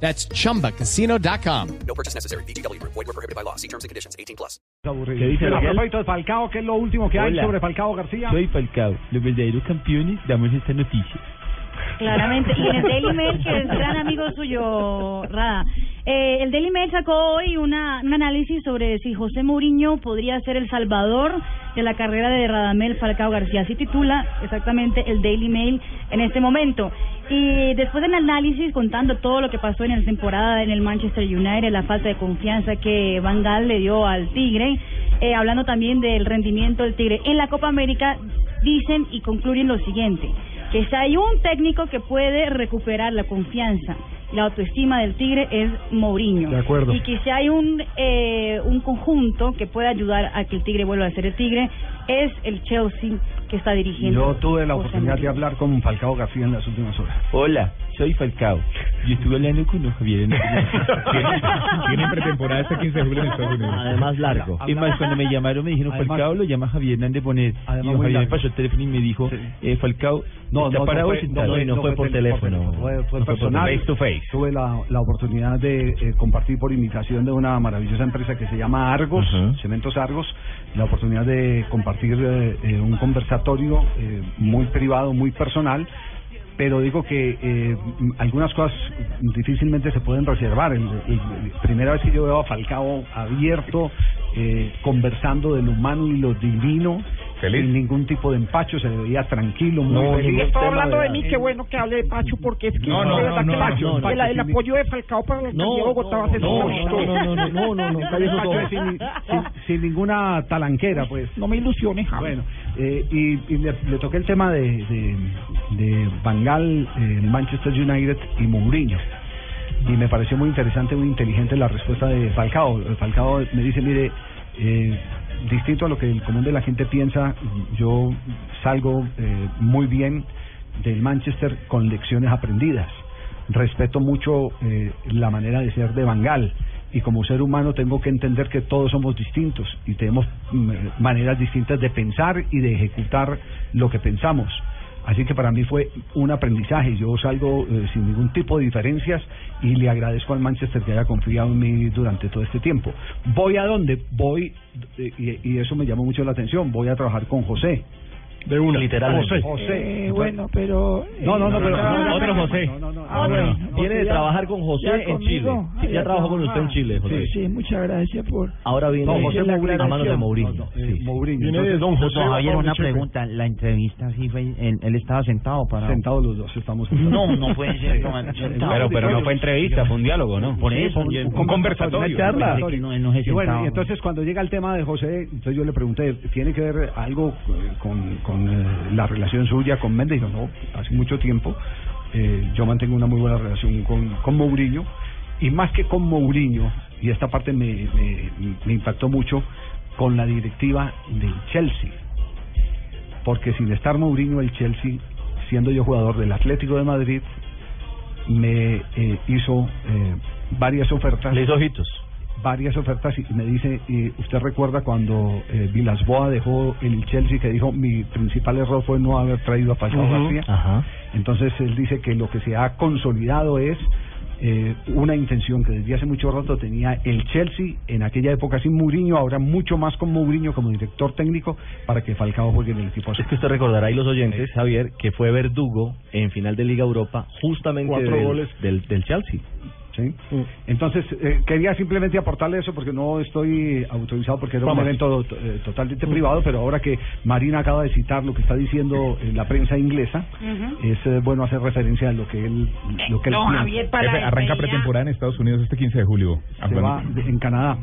That's chumbacasino.com. No purchase necessary. BGW. Void were prohibited by law. See terms and conditions. 18 plus. ¿Qué dice a Miguel? propósito de Falcao, ¿qué es lo último que hay Hola. sobre Falcao García? Soy Falcao. Los verdaderos campeones damos esta noticia. Claramente, y en el Daily Mail, que es gran amigo suyo, Rada, eh, el Daily Mail sacó hoy una, un análisis sobre si José Mourinho podría ser el salvador de la carrera de Radamel Falcao García. Así titula exactamente el Daily Mail en este momento. Y después del análisis, contando todo lo que pasó en la temporada en el Manchester United, la falta de confianza que Van Gaal le dio al Tigre, eh, hablando también del rendimiento del Tigre en la Copa América, dicen y concluyen lo siguiente que si hay un técnico que puede recuperar la confianza la autoestima del Tigre es Mourinho. De acuerdo. Y que si hay un, eh, un conjunto que puede ayudar a que el Tigre vuelva a ser el Tigre es el Chelsea que está dirigiendo. Yo tuve la oportunidad de hablar con Falcao García en las últimas horas. Hola, soy Falcao. Yo estuve hablando con los Javier. Tienen pretemporada hasta 15 de julio en Estados Unidos. Además largo. Es más, cuando me llamaron me dijeron, Además- Falcao lo llama Javier Hernández Bonet. Además, Y Javier me pasó el teléfono y me dijo, Sí. eh, Falcao, No, ¿está no, parado no fue, Y no fue por teléfono. Fue, fue No fue por personal. face to face. Tuve la, la oportunidad de eh, compartir por invitación de una maravillosa empresa que se llama Argos. Cementos Argos, la oportunidad de compartir eh, eh, un conversatorio eh, muy privado, muy personal. Pero digo que eh, algunas cosas difícilmente se pueden reservar. El- el- el- primera vez que yo veo a Falcao abierto, eh, conversando de lo humano y lo divino, Feliz. sin ningún tipo de empacho, se le veía tranquilo, muy No, feliz. Estoy hablando de mí, qué bueno que hable de Pacho, porque es que No, no, no, no, no, no, el, apoyo de Falcao para la alcaldía de Bogotá va a ser no, no, no, no, no, no, sin, sin- sin ninguna talanquera, pues. No me ilusiones, Javi. Bueno, eh, y, y le, le toqué el tema de, de, de Van Gaal, eh, el Manchester United y Mourinho. Y me pareció muy interesante, muy inteligente la respuesta de Falcao. Falcao me dice, mire, eh, distinto a lo que el común de la gente piensa, yo salgo eh, muy bien del Manchester con lecciones aprendidas. Respeto mucho eh, la manera de ser de Van Gaal y como ser humano tengo que entender que todos somos distintos y tenemos mm, maneras distintas de pensar y de ejecutar lo que pensamos. Así que para mí fue un aprendizaje. Yo salgo eh, sin ningún tipo de diferencias y le agradezco al Manchester que haya confiado en mí durante todo este tiempo. ¿Voy a dónde? Voy, eh, y, y eso me llamó mucho la atención, voy a trabajar con José. De una. Literalmente. José. Eh, José. bueno, pero... eh, No, no, no, pero... Otro José. No, no, no. Ah, bueno. Viene de trabajar con José ya en Chile. conmigo. Sí, Ah, ya trabajó con usted en Chile, José. Sí, sí, muchas gracias por... Ahora viene No, José a Mourinho. manos de Mourinho. No, no, Sí. eh, Mourinho. Viene de Don José. No, Javier, una pregunta. La entrevista sí fue, él, él estaba sentado para. Sentados los dos estamos. No, no puede ser. Pero- pero no fue entrevista, fue un diálogo, ¿no? Por eso, un, conversatorio. una charla. Y bueno, entonces cuando llega el tema de José, entonces yo le pregunté, ¿tiene que ver algo eh, con, eh, la relación suya con Méndez? No, hace mucho tiempo eh, yo mantengo una muy buena relación con, con Mourinho y más que con Mourinho, y esta parte me, me, me impactó mucho, con la directiva del Chelsea. Porque sin estar Mourinho, el Chelsea, siendo yo jugador del Atlético de Madrid, me eh, hizo eh, varias ofertas ojitos. Varias ofertas y me dice, y usted recuerda cuando eh, Vilasboa dejó el Chelsea que dijo mi principal error fue no haber traído a Falcao. García. Ajá. Entonces él dice que lo que se ha consolidado es eh, una intención que desde hace mucho rato tenía el Chelsea en aquella época sin Mourinho, ahora mucho más con Mourinho como director técnico para que Falcao juegue en el equipo. Es que usted recordará, y los oyentes, Javier, que fue verdugo en final de Liga Europa justamente Cuatro del, goles. del, del Chelsea. ¿Sí? Entonces, eh, quería simplemente aportarle eso porque no estoy autorizado porque era un evento eh, totalmente privado, pero ahora que Marina acaba de citar lo que está diciendo en la prensa inglesa, es eh, bueno hacer referencia a lo que él, lo que él No, piensa. Javier, para arranca pretemporada en Estados Unidos este 15 de julio. Se va en Canadá.